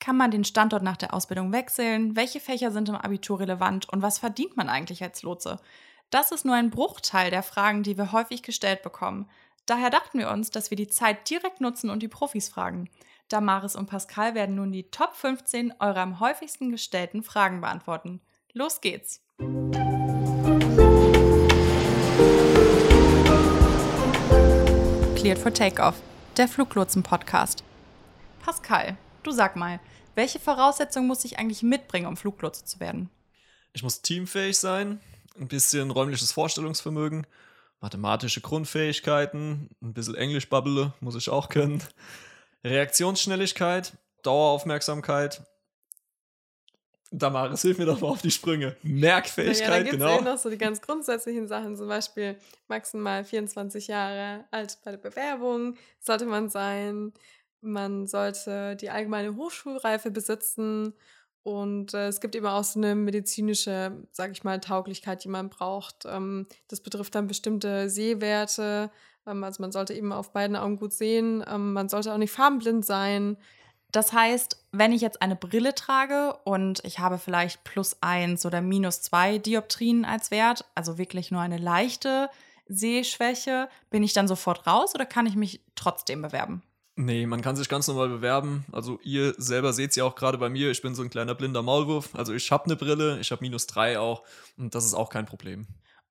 Kann man den Standort nach der Ausbildung wechseln? Welche Fächer sind im Abitur relevant? Und was verdient man eigentlich als Lotse? Das ist nur ein Bruchteil der Fragen, die wir häufig gestellt bekommen. Daher dachten wir uns, dass wir die Zeit direkt nutzen und die Profis fragen. Damaris und Pascal werden nun die Top 15 eurer am häufigsten gestellten Fragen beantworten. Los geht's! Cleared for Takeoff, der Fluglotsen-Podcast. Pascal, du sag mal, welche Voraussetzungen muss ich eigentlich mitbringen, um Fluglotse zu werden? Ich muss teamfähig sein, ein bisschen räumliches Vorstellungsvermögen, mathematische Grundfähigkeiten, ein bisschen Englisch babbele, muss ich auch können, Reaktionsschnelligkeit, Daueraufmerksamkeit. Damaris, hilf mir doch mal auf die Sprünge. Merkfähigkeit, ja, da gibt's genau. Ja, noch so die ganz grundsätzlichen Sachen, zum Beispiel maximal 24 Jahre alt bei der Bewerbung sollte man sein. Man sollte die allgemeine Hochschulreife besitzen und äh, es gibt eben auch so eine medizinische, sag ich mal, Tauglichkeit, die man braucht. Ähm, das betrifft dann bestimmte Sehwerte. Ähm, also man sollte eben auf beiden Augen gut sehen. Ähm, man sollte auch nicht farbenblind sein. Das heißt, wenn ich jetzt eine Brille trage und ich habe vielleicht plus eins oder minus zwei Dioptrien als Wert, also wirklich nur eine leichte Sehschwäche, bin ich dann sofort raus oder kann ich mich trotzdem bewerben? Nee, man kann sich ganz normal bewerben. Also ihr selber seht es ja auch gerade bei mir, ich bin so ein kleiner blinder Maulwurf. Also ich habe eine Brille, ich habe minus drei auch und das ist auch kein Problem.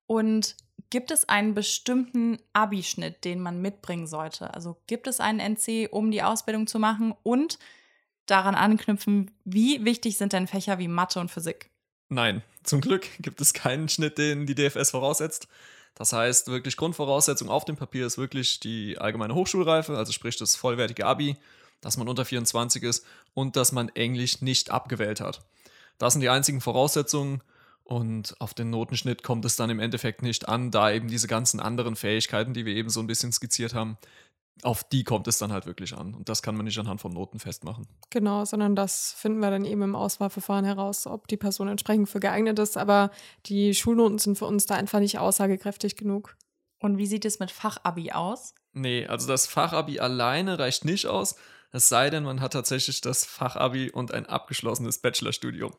Und gibt es einen bestimmten Abischnitt, den man mitbringen sollte? Also gibt es einen NC, um die Ausbildung zu machen? Und daran anknüpfen, wie wichtig sind denn Fächer wie Mathe und Physik? Nein, zum Glück gibt es keinen Schnitt, den die DFS voraussetzt. Das heißt, wirklich Grundvoraussetzung auf dem Papier ist wirklich die allgemeine Hochschulreife, also sprich das vollwertige Abi, dass man unter 24 ist und dass man Englisch nicht abgewählt hat. Das sind die einzigen Voraussetzungen und auf den Notenschnitt kommt es dann im Endeffekt nicht an, da eben diese ganzen anderen Fähigkeiten, die wir eben so ein bisschen skizziert haben, auf die kommt es dann halt wirklich an. Und das kann man nicht anhand von Noten festmachen. Genau, sondern das finden wir dann eben im Auswahlverfahren heraus, ob die Person entsprechend für geeignet ist. Aber die Schulnoten sind für uns da einfach nicht aussagekräftig genug. Und wie sieht es mit Fachabi aus? Nee, also das Fachabi alleine reicht nicht aus. Es sei denn, man hat tatsächlich das Fachabi und ein abgeschlossenes Bachelorstudium.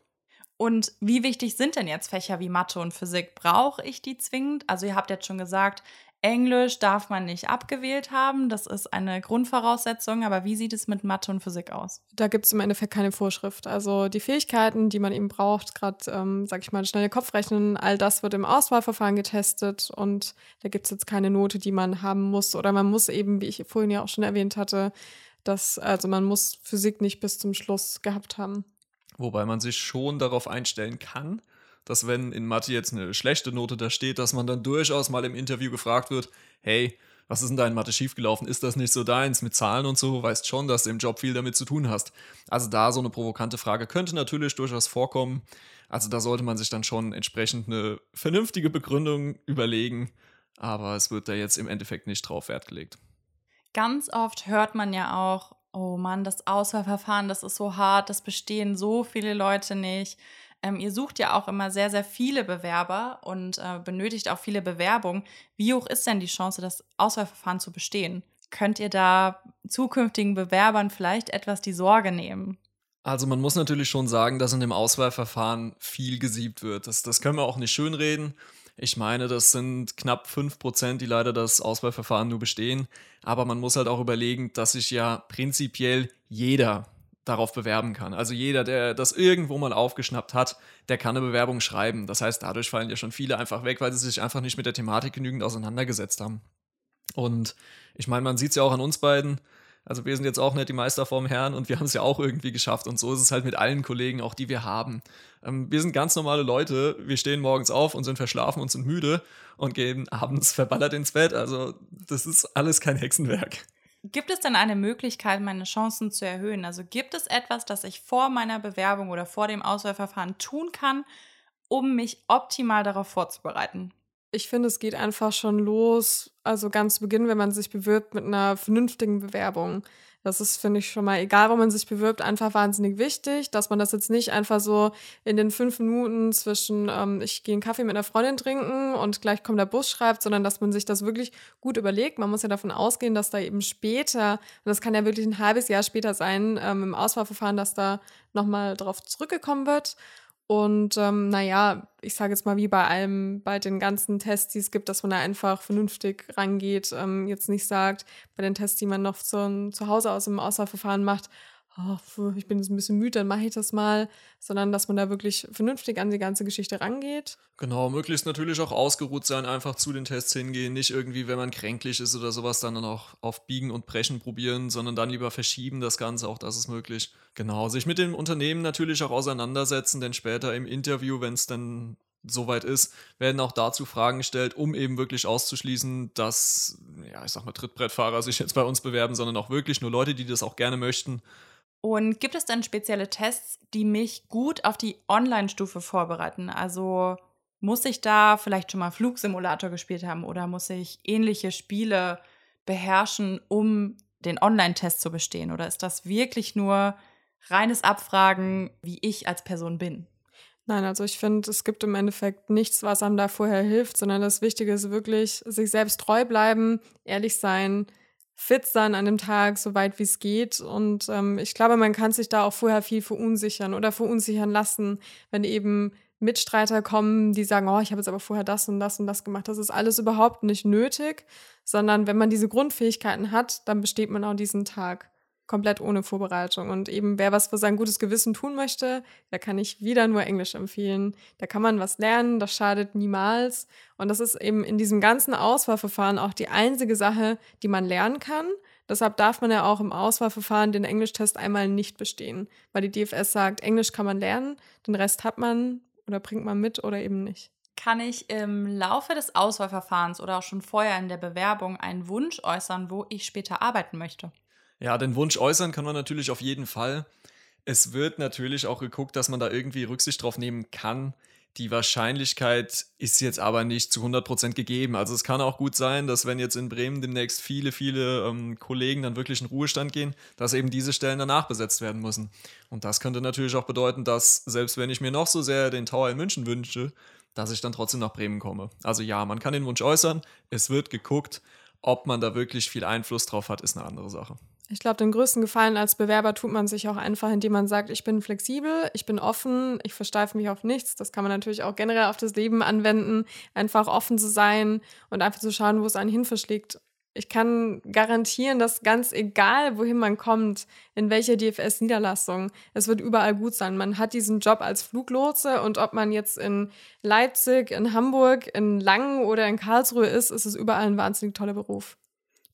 Und wie wichtig sind denn jetzt Fächer wie Mathe und Physik? Brauche ich die zwingend? Also ihr habt jetzt schon gesagt, Englisch darf man nicht abgewählt haben. Das ist eine Grundvoraussetzung. Aber wie sieht es mit Mathe und Physik aus? Da gibt es im Endeffekt keine Vorschrift. Also die Fähigkeiten, die man eben braucht, gerade, ähm, sag ich mal, schnelle Kopfrechnen, all das wird im Auswahlverfahren getestet. Und da gibt es jetzt keine Note, die man haben muss. Oder man muss eben, wie ich vorhin ja auch schon erwähnt hatte, dass, also man muss Physik nicht bis zum Schluss gehabt haben. Wobei man sich schon darauf einstellen kann, dass wenn in Mathe jetzt eine schlechte Note da steht, dass man dann durchaus mal im Interview gefragt wird, hey, was ist denn da in Mathe schiefgelaufen? Ist das nicht so deins mit Zahlen und so? Weißt schon, dass du im Job viel damit zu tun hast. Also da so eine provokante Frage könnte natürlich durchaus vorkommen. Also da sollte man sich dann schon entsprechend eine vernünftige Begründung überlegen. Aber es wird da jetzt im Endeffekt nicht drauf Wert gelegt. Ganz oft hört man ja auch, oh Mann, das Auswahlverfahren, das ist so hart, das bestehen so viele Leute nicht. Ähm, ihr sucht ja auch immer sehr, sehr viele Bewerber und äh, benötigt auch viele Bewerbungen. Wie hoch ist denn die Chance, das Auswahlverfahren zu bestehen? Könnt ihr da zukünftigen Bewerbern vielleicht etwas die Sorge nehmen? Also man muss natürlich schon sagen, dass in dem Auswahlverfahren viel gesiebt wird. Das, das können wir auch nicht schönreden. Ich meine, das sind knapp 5%, die leider das Auswahlverfahren nur bestehen. Aber man muss halt auch überlegen, dass sich ja prinzipiell jeder darauf bewerben kann. Also jeder, der das irgendwo mal aufgeschnappt hat, der kann eine Bewerbung schreiben. Das heißt, dadurch fallen ja schon viele einfach weg, weil sie sich einfach nicht mit der Thematik genügend auseinandergesetzt haben. Und ich meine, man sieht es ja auch an uns beiden. Also wir sind jetzt auch nicht die Meister vorm Herrn und wir haben es ja auch irgendwie geschafft. Und so ist es halt mit allen Kollegen, auch die wir haben. Ähm, wir sind ganz normale Leute. Wir stehen morgens auf und sind verschlafen und sind müde und gehen abends verballert ins Bett. Also das ist alles kein Hexenwerk. Gibt es denn eine Möglichkeit, meine Chancen zu erhöhen? Also gibt es etwas, das ich vor meiner Bewerbung oder vor dem Auswahlverfahren tun kann, um mich optimal darauf vorzubereiten? Ich finde, es geht einfach schon los, also ganz zu Beginn, wenn man sich bewirbt mit einer vernünftigen Bewerbung. Das ist, finde ich, schon mal, egal wo man sich bewirbt, einfach wahnsinnig wichtig, dass man das jetzt nicht einfach so in den fünf Minuten zwischen, ähm, ich gehe einen Kaffee mit einer Freundin trinken und gleich kommt der Bus schreibt, sondern dass man sich das wirklich gut überlegt. Man muss ja davon ausgehen, dass da eben später, und das kann ja wirklich ein halbes Jahr später sein, ähm, im Auswahlverfahren, dass da nochmal drauf zurückgekommen wird. Und ähm, naja, ich sage jetzt mal wie bei allem, bei den ganzen Tests, die es gibt, dass man da einfach vernünftig rangeht, ähm, jetzt nicht sagt, bei den Tests, die man noch zu, zu Hause aus dem Auswahlverfahren macht, oh, ich bin jetzt ein bisschen müde, dann mache ich das mal, sondern dass man da wirklich vernünftig an die ganze Geschichte rangeht. Genau, möglichst natürlich auch ausgeruht sein, einfach zu den Tests hingehen, nicht irgendwie, wenn man kränklich ist oder sowas, dann, auch auf Biegen und Brechen probieren, sondern dann lieber verschieben das Ganze, auch das ist möglich. Genau, sich mit dem Unternehmen natürlich auch auseinandersetzen, denn später im Interview, wenn es dann soweit ist, werden auch dazu Fragen gestellt, um eben wirklich auszuschließen, dass, ja, ich sag mal, Trittbrettfahrer sich jetzt bei uns bewerben, sondern auch wirklich nur Leute, die das auch gerne möchten und gibt es dann spezielle Tests, die mich gut auf die Online-Stufe vorbereiten? Also muss ich da vielleicht schon mal Flugsimulator gespielt haben oder muss ich ähnliche Spiele beherrschen, um den Online-Test zu bestehen? Oder ist das wirklich nur reines Abfragen, wie ich als Person bin? Nein, also ich finde, es gibt im Endeffekt nichts, was einem da vorher hilft, sondern das Wichtige ist wirklich, sich selbst treu bleiben, ehrlich sein, fit sein an dem Tag, so weit wie es geht. Und ähm, ich glaube, man kann sich da auch vorher viel verunsichern oder verunsichern lassen, wenn eben Mitstreiter kommen, die sagen, oh, ich habe jetzt aber vorher das und das und das gemacht. Das ist alles überhaupt nicht nötig, sondern wenn man diese Grundfähigkeiten hat, dann besteht man auch diesen Tag komplett ohne Vorbereitung. Und eben, wer was für sein gutes Gewissen tun möchte, da kann ich wieder nur Englisch empfehlen. Da kann man was lernen, das schadet niemals. Und das ist eben in diesem ganzen Auswahlverfahren auch die einzige Sache, die man lernen kann. Deshalb darf man ja auch im Auswahlverfahren den Englischtest einmal nicht bestehen, weil die DFS sagt, Englisch kann man lernen, den Rest hat man oder bringt man mit oder eben nicht. Kann ich im Laufe des Auswahlverfahrens oder auch schon vorher in der Bewerbung einen Wunsch äußern, wo ich später arbeiten möchte? Ja, den Wunsch äußern kann man natürlich auf jeden Fall. Es wird natürlich auch geguckt, dass man da irgendwie Rücksicht drauf nehmen kann. Die Wahrscheinlichkeit ist jetzt aber nicht zu 100% gegeben. Also es kann auch gut sein, dass wenn jetzt in Bremen demnächst viele, viele ähm, Kollegen dann wirklich in Ruhestand gehen, dass eben diese Stellen danach besetzt werden müssen. Und das könnte natürlich auch bedeuten, dass selbst wenn ich mir noch so sehr den Tower in München wünsche, dass ich dann trotzdem nach Bremen komme. Also ja, man kann den Wunsch äußern, es wird geguckt. Ob man da wirklich viel Einfluss drauf hat, ist eine andere Sache. Ich glaube, den größten Gefallen als Bewerber tut man sich auch einfach, indem man sagt, ich bin flexibel, ich bin offen, ich versteife mich auf nichts. Das kann man natürlich auch generell auf das Leben anwenden, einfach offen zu sein und einfach zu schauen, wo es einen hin verschlägt. Ich kann garantieren, dass ganz egal, wohin man kommt, in welcher DFS-Niederlassung, es wird überall gut sein. Man hat diesen Job als Fluglotse und ob man jetzt in Leipzig, in Hamburg, in Langen oder in Karlsruhe ist, ist es überall ein wahnsinnig toller Beruf.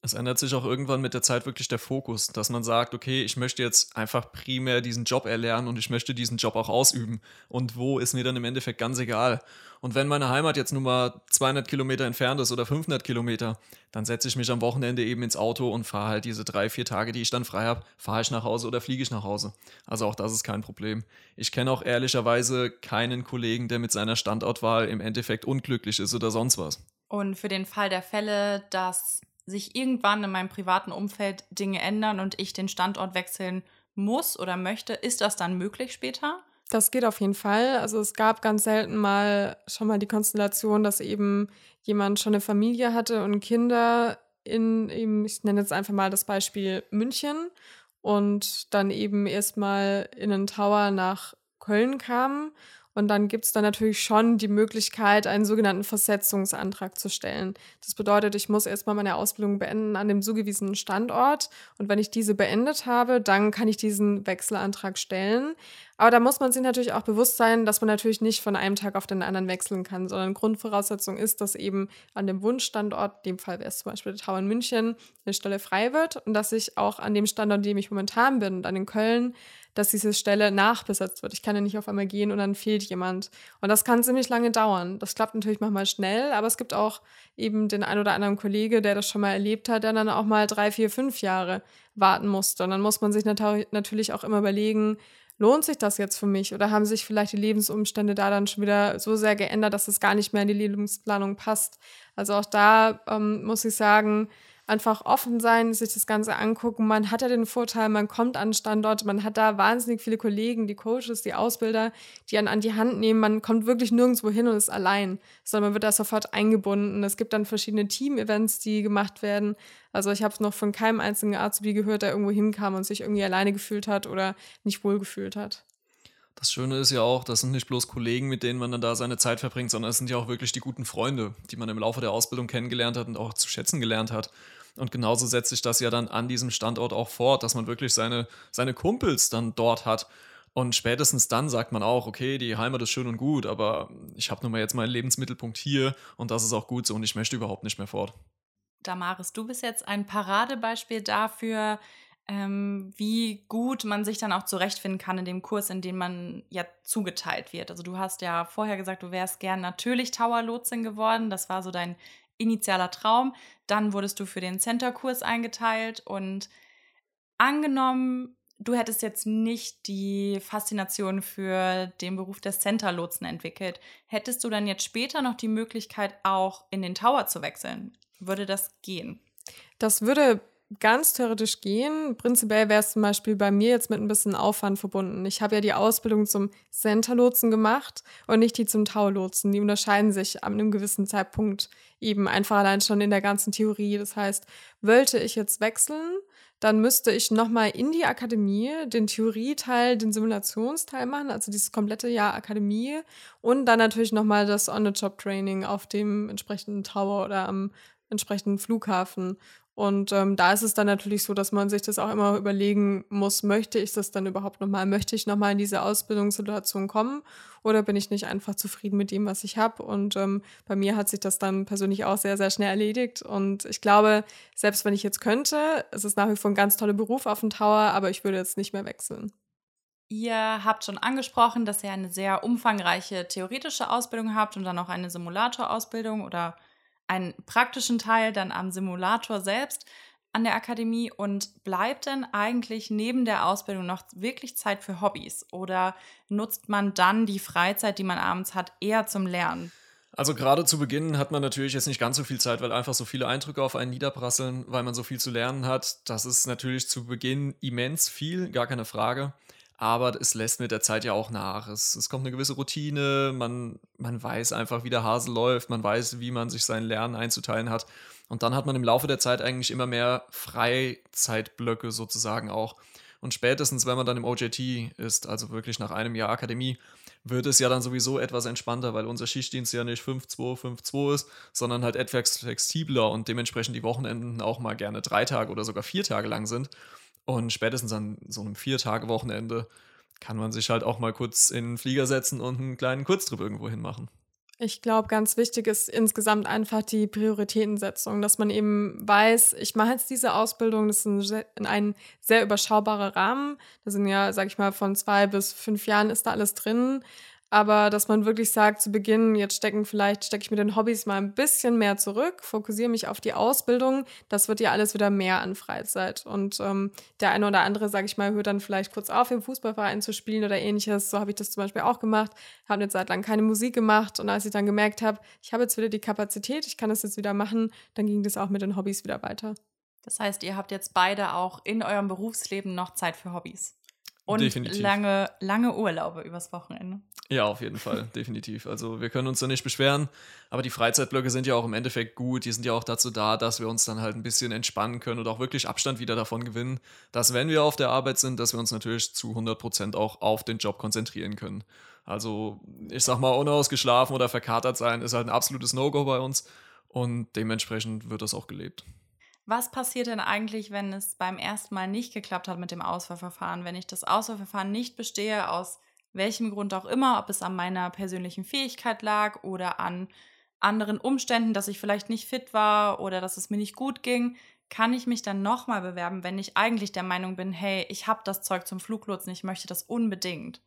Es ändert sich auch irgendwann mit der Zeit wirklich der Fokus, dass man sagt, okay, ich möchte jetzt einfach primär diesen Job erlernen und ich möchte diesen Job auch ausüben. Und wo ist mir dann im Endeffekt ganz egal. Und wenn meine Heimat jetzt nun mal 200 Kilometer entfernt ist oder 500 Kilometer, dann setze ich mich am Wochenende eben ins Auto und fahre halt diese drei, vier Tage, die ich dann frei habe, fahre ich nach Hause oder fliege ich nach Hause. Also auch das ist kein Problem. Ich kenne auch ehrlicherweise keinen Kollegen, der mit seiner Standortwahl im Endeffekt unglücklich ist oder sonst was. Und für den Fall der Fälle, dass sich irgendwann in meinem privaten Umfeld Dinge ändern und ich den Standort wechseln muss oder möchte, ist das dann möglich später? Das geht auf jeden Fall. Also es gab ganz selten mal schon mal die Konstellation, dass eben jemand schon eine Familie hatte und Kinder in eben, ich nenne jetzt einfach mal das Beispiel München und dann eben erstmal in einen Tower nach Köln kam und dann gibt es dann natürlich schon die Möglichkeit, einen sogenannten Versetzungsantrag zu stellen. Das bedeutet, ich muss erstmal meine Ausbildung beenden an dem zugewiesenen Standort. Und wenn ich diese beendet habe, dann kann ich diesen Wechselantrag stellen. Aber da muss man sich natürlich auch bewusst sein, dass man natürlich nicht von einem Tag auf den anderen wechseln kann, sondern Grundvoraussetzung ist, dass eben an dem Wunschstandort, in dem Fall wäre es zum Beispiel der Tower in München, eine Stelle frei wird und dass ich auch an dem Standort, an dem ich momentan bin, dann in Köln, dass diese Stelle nachbesetzt wird. Ich kann ja nicht auf einmal gehen und dann fehlt jemand. Und das kann ziemlich lange dauern. Das klappt natürlich manchmal schnell, aber es gibt auch eben den ein oder anderen Kollege, der das schon mal erlebt hat, der dann auch mal drei, vier, fünf Jahre warten musste. Und dann muss man sich natürlich auch immer überlegen, lohnt sich das jetzt für mich oder haben sich vielleicht die Lebensumstände da dann schon wieder so sehr geändert, dass es gar nicht mehr in die Lebensplanung passt. Also auch da ähm, muss ich sagen, einfach offen sein, sich das Ganze angucken. Man hat ja den Vorteil, man kommt an Standort, man hat da wahnsinnig viele Kollegen, die Coaches, die Ausbilder, die einen an die Hand nehmen. Man kommt wirklich nirgendwo hin und ist allein, sondern man wird da sofort eingebunden. Es gibt dann verschiedene Team-Events, die gemacht werden. Also ich habe es noch von keinem einzigen Azubi gehört, der irgendwo hinkam und sich irgendwie alleine gefühlt hat oder nicht wohl gefühlt hat. Das Schöne ist ja auch, das sind nicht bloß Kollegen, mit denen man dann da seine Zeit verbringt, sondern es sind ja auch wirklich die guten Freunde, die man im Laufe der Ausbildung kennengelernt hat und auch zu schätzen gelernt hat. Und genauso setzt sich das ja dann an diesem Standort auch fort, dass man wirklich seine, seine Kumpels dann dort hat. Und spätestens dann sagt man auch, okay, die Heimat ist schön und gut, aber ich habe nun mal jetzt meinen Lebensmittelpunkt hier und das ist auch gut so und ich möchte überhaupt nicht mehr fort. Damaris, du bist jetzt ein Paradebeispiel dafür, ähm, wie gut man sich dann auch zurechtfinden kann in dem Kurs, in dem man ja zugeteilt wird. Also du hast ja vorher gesagt, du wärst gern natürlich Tower-Lotsin geworden. Das war so dein initialer Traum. Dann wurdest du für den Center-Kurs eingeteilt und angenommen, du hättest jetzt nicht die Faszination für den Beruf des Center-Lotsen entwickelt, hättest du dann jetzt später noch die Möglichkeit, auch in den Tower zu wechseln? Würde das gehen? Das würde ganz theoretisch gehen. Prinzipiell wäre es zum Beispiel bei mir jetzt mit ein bisschen Aufwand verbunden. Ich habe ja die Ausbildung zum Center-Lotsen gemacht und nicht die zum Tau-Lotsen. Die unterscheiden sich an einem gewissen Zeitpunkt eben einfach allein schon in der ganzen Theorie. Das heißt, wollte ich jetzt wechseln, dann müsste ich nochmal in die Akademie den Theorieteil, den Simulationsteil machen, also dieses komplette Jahr Akademie und dann natürlich nochmal das On-the-Job-Training auf dem entsprechenden Tower oder am entsprechenden Flughafen. Und ähm, da ist es dann natürlich so, dass man sich das auch immer überlegen muss, möchte ich das dann überhaupt nochmal? Möchte ich nochmal in diese Ausbildungssituation kommen? Oder bin ich nicht einfach zufrieden mit dem, was ich habe? Und ähm, bei mir hat sich das dann persönlich auch sehr, sehr schnell erledigt. Und ich glaube, selbst wenn ich jetzt könnte, es ist nach wie vor ein ganz toller Beruf auf dem Tower, aber ich würde jetzt nicht mehr wechseln. Ihr habt schon angesprochen, dass ihr eine sehr umfangreiche theoretische Ausbildung habt und dann auch eine Simulatorausbildung oder einen praktischen Teil dann am Simulator selbst an der Akademie und bleibt denn eigentlich neben der Ausbildung noch wirklich Zeit für Hobbys oder nutzt man dann die Freizeit, die man abends hat, eher zum Lernen? Also gerade zu Beginn hat man natürlich jetzt nicht ganz so viel Zeit, weil einfach so viele Eindrücke auf einen niederprasseln, weil man so viel zu lernen hat. Das ist natürlich zu Beginn immens viel, gar keine Frage aber es lässt mit der Zeit ja auch nach. Es, es kommt eine gewisse Routine, man, man weiß einfach, wie der Hase läuft, man weiß, wie man sich sein Lernen einzuteilen hat. Und dann hat man im Laufe der Zeit eigentlich immer mehr Freizeitblöcke sozusagen auch. Und spätestens, wenn man dann im OJT ist, also wirklich nach einem Jahr Akademie, wird es ja dann sowieso etwas entspannter, weil unser Schichtdienst ja nicht 5-2, 5-2 ist, sondern halt etwas flexibler und dementsprechend die Wochenenden auch mal gerne drei Tage oder sogar vier Tage lang sind. Und spätestens an so einem Vier-Tage-Wochenende kann man sich halt auch mal kurz in den Flieger setzen und einen kleinen Kurztrip irgendwo hin machen. Ich glaube, ganz wichtig ist insgesamt einfach die Prioritätensetzung, dass man eben weiß, ich mache jetzt diese Ausbildung, das ist ein, ein sehr überschaubarer Rahmen. Da sind ja, sag ich mal, von zwei bis fünf Jahren ist da alles drin aber dass man wirklich sagt, zu Beginn, jetzt stecken vielleicht, stecke ich mit den Hobbys mal ein bisschen mehr zurück, fokussiere mich auf die Ausbildung, das wird ja alles wieder mehr an Freizeit. Und ähm, der eine oder andere, sage ich mal, hört dann vielleicht kurz auf, im Fußballverein zu spielen oder ähnliches. So habe ich das zum Beispiel auch gemacht, habe eine Zeit lang keine Musik gemacht und als ich dann gemerkt habe, ich habe jetzt wieder die Kapazität, ich kann das jetzt wieder machen, dann ging das auch mit den Hobbys wieder weiter. Das heißt, ihr habt jetzt beide auch in eurem Berufsleben noch Zeit für Hobbys. Und Definitiv. lange, lange Urlaube übers Wochenende. Ja, auf jeden Fall, definitiv. Also wir können uns da nicht beschweren, aber die Freizeitblöcke sind ja auch im Endeffekt gut. Die sind ja auch dazu da, dass wir uns dann halt ein bisschen entspannen können und auch wirklich Abstand wieder davon gewinnen, dass wenn wir auf der Arbeit sind, dass wir uns natürlich zu 100 Prozent auch auf den Job konzentrieren können. Also ich sag mal, unausgeschlafen oder verkatert sein ist halt ein absolutes No-Go bei uns und dementsprechend wird das auch gelebt. Was passiert denn eigentlich, wenn es beim ersten Mal nicht geklappt hat mit dem Auswahlverfahren? Wenn ich das Auswahlverfahren nicht bestehe, aus welchem Grund auch immer, ob es an meiner persönlichen Fähigkeit lag oder an anderen Umständen, dass ich vielleicht nicht fit war oder dass es mir nicht gut ging, kann ich mich dann nochmal bewerben, wenn ich eigentlich der Meinung bin, hey, ich habe das Zeug zum Fluglotsen, ich möchte das unbedingt.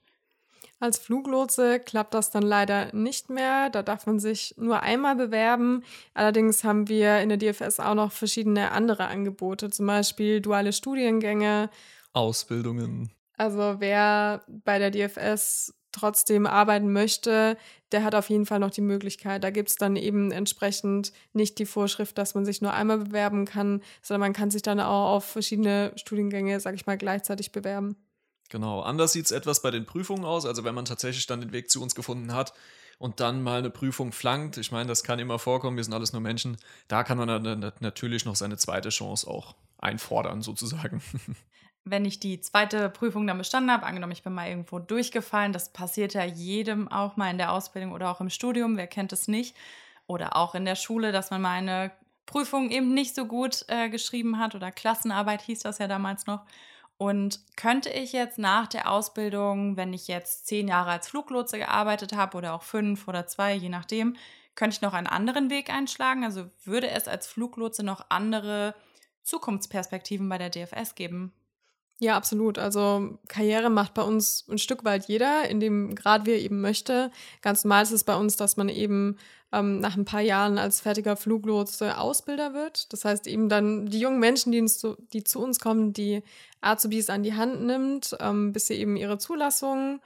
Als Fluglotse klappt das dann leider nicht mehr. Da darf man sich nur einmal bewerben. Allerdings haben wir in der DFS auch noch verschiedene andere Angebote, zum Beispiel duale Studiengänge. Ausbildungen. Also wer bei der DFS trotzdem arbeiten möchte, der hat auf jeden Fall noch die Möglichkeit. Da gibt es dann eben entsprechend nicht die Vorschrift, dass man sich nur einmal bewerben kann, sondern man kann sich dann auch auf verschiedene Studiengänge, sag ich mal, gleichzeitig bewerben. Genau, anders sieht es etwas bei den Prüfungen aus. Also wenn man tatsächlich dann den Weg zu uns gefunden hat und dann mal eine Prüfung flankt, ich meine, das kann immer vorkommen, wir sind alles nur Menschen, da kann man dann natürlich noch seine zweite Chance auch einfordern, sozusagen. wenn ich die zweite Prüfung dann bestanden habe, angenommen, ich bin mal irgendwo durchgefallen, das passiert ja jedem auch mal in der Ausbildung oder auch im Studium, wer kennt es nicht, oder auch in der Schule, dass man mal eine Prüfung eben nicht so gut äh, geschrieben hat oder Klassenarbeit hieß das ja damals noch. Und könnte ich jetzt nach der Ausbildung, wenn ich jetzt zehn Jahre als Fluglotse gearbeitet habe oder auch fünf oder zwei, je nachdem, könnte ich noch einen anderen Weg einschlagen? Also würde es als Fluglotse noch andere Zukunftsperspektiven bei der DFS geben? Ja, absolut. Also Karriere macht bei uns ein Stück weit jeder, in dem Grad wir eben möchte. Ganz normal ist es bei uns, dass man eben ähm, nach ein paar Jahren als fertiger Fluglotse Ausbilder wird. Das heißt eben dann die jungen Menschen, die, zu, die zu uns kommen, die Azubis an die Hand nimmt, ähm, bis sie eben ihre Zulassung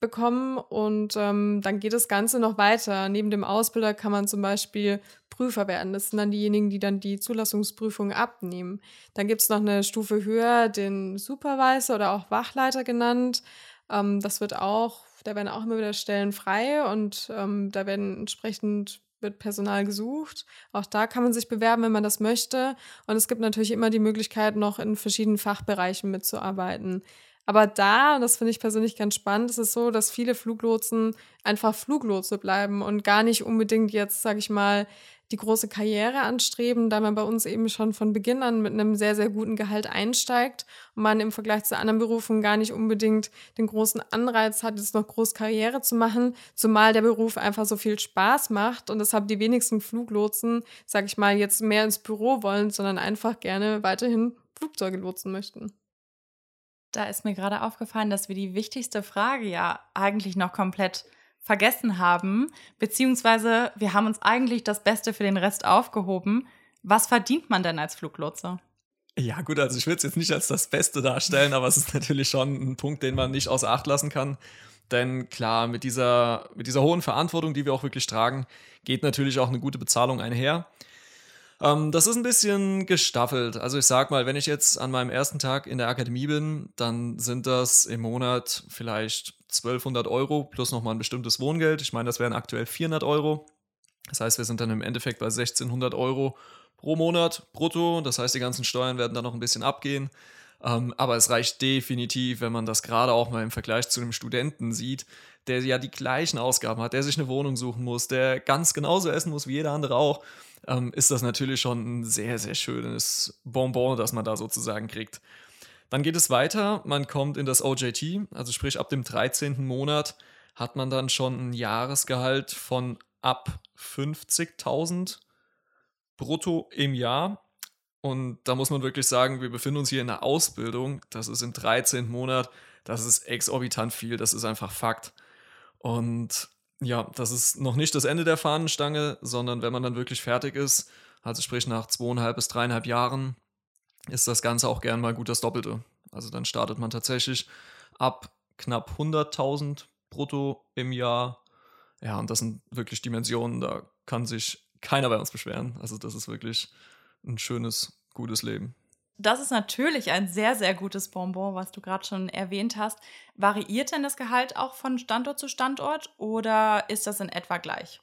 bekommen und ähm, dann geht das Ganze noch weiter. Neben dem Ausbilder kann man zum Beispiel Prüfer werden. Das sind dann diejenigen, die dann die Zulassungsprüfung abnehmen. Dann gibt es noch eine Stufe höher, den Supervisor oder auch Wachleiter genannt. Ähm, das wird auch, da werden auch immer wieder Stellen frei und ähm, da werden entsprechend wird Personal gesucht. Auch da kann man sich bewerben, wenn man das möchte. Und es gibt natürlich immer die Möglichkeit, noch in verschiedenen Fachbereichen mitzuarbeiten. Aber da, und das finde ich persönlich ganz spannend, ist es so, dass viele Fluglotsen einfach Fluglotse bleiben und gar nicht unbedingt jetzt, sage ich mal, die große Karriere anstreben, da man bei uns eben schon von Beginn an mit einem sehr, sehr guten Gehalt einsteigt und man im Vergleich zu anderen Berufen gar nicht unbedingt den großen Anreiz hat, jetzt noch groß Karriere zu machen, zumal der Beruf einfach so viel Spaß macht und deshalb die wenigsten Fluglotsen, sage ich mal, jetzt mehr ins Büro wollen, sondern einfach gerne weiterhin Flugzeuge lotsen möchten. Da ist mir gerade aufgefallen, dass wir die wichtigste Frage ja eigentlich noch komplett vergessen haben, beziehungsweise wir haben uns eigentlich das Beste für den Rest aufgehoben. Was verdient man denn als Fluglotse? Ja, gut, also ich würde es jetzt nicht als das Beste darstellen, aber es ist natürlich schon ein Punkt, den man nicht außer Acht lassen kann. Denn klar, mit dieser, mit dieser hohen Verantwortung, die wir auch wirklich tragen, geht natürlich auch eine gute Bezahlung einher. Ähm, das ist ein bisschen gestaffelt. Also ich sag mal, wenn ich jetzt an meinem ersten Tag in der Akademie bin, dann sind das im Monat vielleicht 1200 Euro plus nochmal ein bestimmtes Wohngeld. Ich meine, das wären aktuell 400 Euro. Das heißt, wir sind dann im Endeffekt bei 1600 Euro pro Monat brutto. Das heißt, die ganzen Steuern werden dann noch ein bisschen abgehen. Ähm, aber es reicht definitiv, wenn man das gerade auch mal im Vergleich zu einem Studenten sieht, der ja die gleichen Ausgaben hat, der sich eine Wohnung suchen muss, der ganz genauso essen muss wie jeder andere auch ähm, ist das natürlich schon ein sehr, sehr schönes Bonbon, das man da sozusagen kriegt. Dann geht es weiter, man kommt in das OJT, also sprich ab dem 13. Monat hat man dann schon ein Jahresgehalt von ab 50.000 brutto im Jahr. Und da muss man wirklich sagen, wir befinden uns hier in der Ausbildung. Das ist im 13. Monat. Das ist exorbitant viel. Das ist einfach Fakt. Und ja, das ist noch nicht das Ende der Fahnenstange, sondern wenn man dann wirklich fertig ist, also sprich nach zweieinhalb bis dreieinhalb Jahren, ist das Ganze auch gern mal gut das Doppelte. Also dann startet man tatsächlich ab knapp 100.000 brutto im Jahr. Ja, und das sind wirklich Dimensionen, da kann sich keiner bei uns beschweren. Also das ist wirklich ein schönes, gutes Leben. Das ist natürlich ein sehr, sehr gutes Bonbon, was du gerade schon erwähnt hast. Variiert denn das Gehalt auch von Standort zu Standort oder ist das in etwa gleich?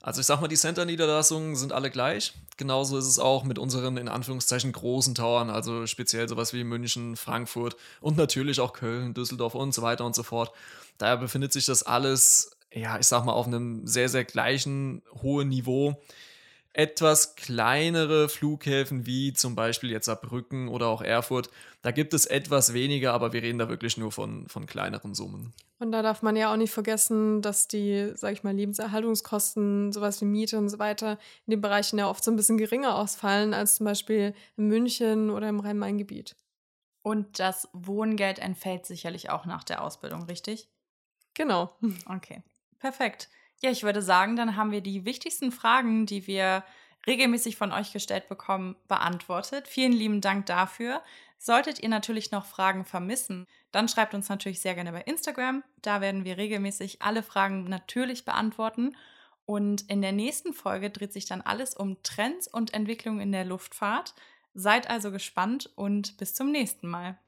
Also ich sag mal, die Center-Niederlassungen sind alle gleich. Genauso ist es auch mit unseren in Anführungszeichen großen Towern, also speziell sowas wie München, Frankfurt und natürlich auch Köln, Düsseldorf und so weiter und so fort. Daher befindet sich das alles, ja, ich sag mal, auf einem sehr, sehr gleichen hohen Niveau etwas kleinere Flughäfen wie zum Beispiel jetzt Saarbrücken oder auch Erfurt, da gibt es etwas weniger, aber wir reden da wirklich nur von, von kleineren Summen. Und da darf man ja auch nicht vergessen, dass die, sag ich mal, Lebenserhaltungskosten, sowas wie Miete und so weiter, in den Bereichen ja oft so ein bisschen geringer ausfallen als zum Beispiel in München oder im Rhein-Main-Gebiet. Und das Wohngeld entfällt sicherlich auch nach der Ausbildung, richtig? Genau. Okay, perfekt. Ja, ich würde sagen, dann haben wir die wichtigsten Fragen, die wir regelmäßig von euch gestellt bekommen, beantwortet. Vielen lieben Dank dafür. Solltet ihr natürlich noch Fragen vermissen, dann schreibt uns natürlich sehr gerne bei Instagram. Da werden wir regelmäßig alle Fragen natürlich beantworten. Und in der nächsten Folge dreht sich dann alles um Trends und Entwicklungen in der Luftfahrt. Seid also gespannt und bis zum nächsten Mal.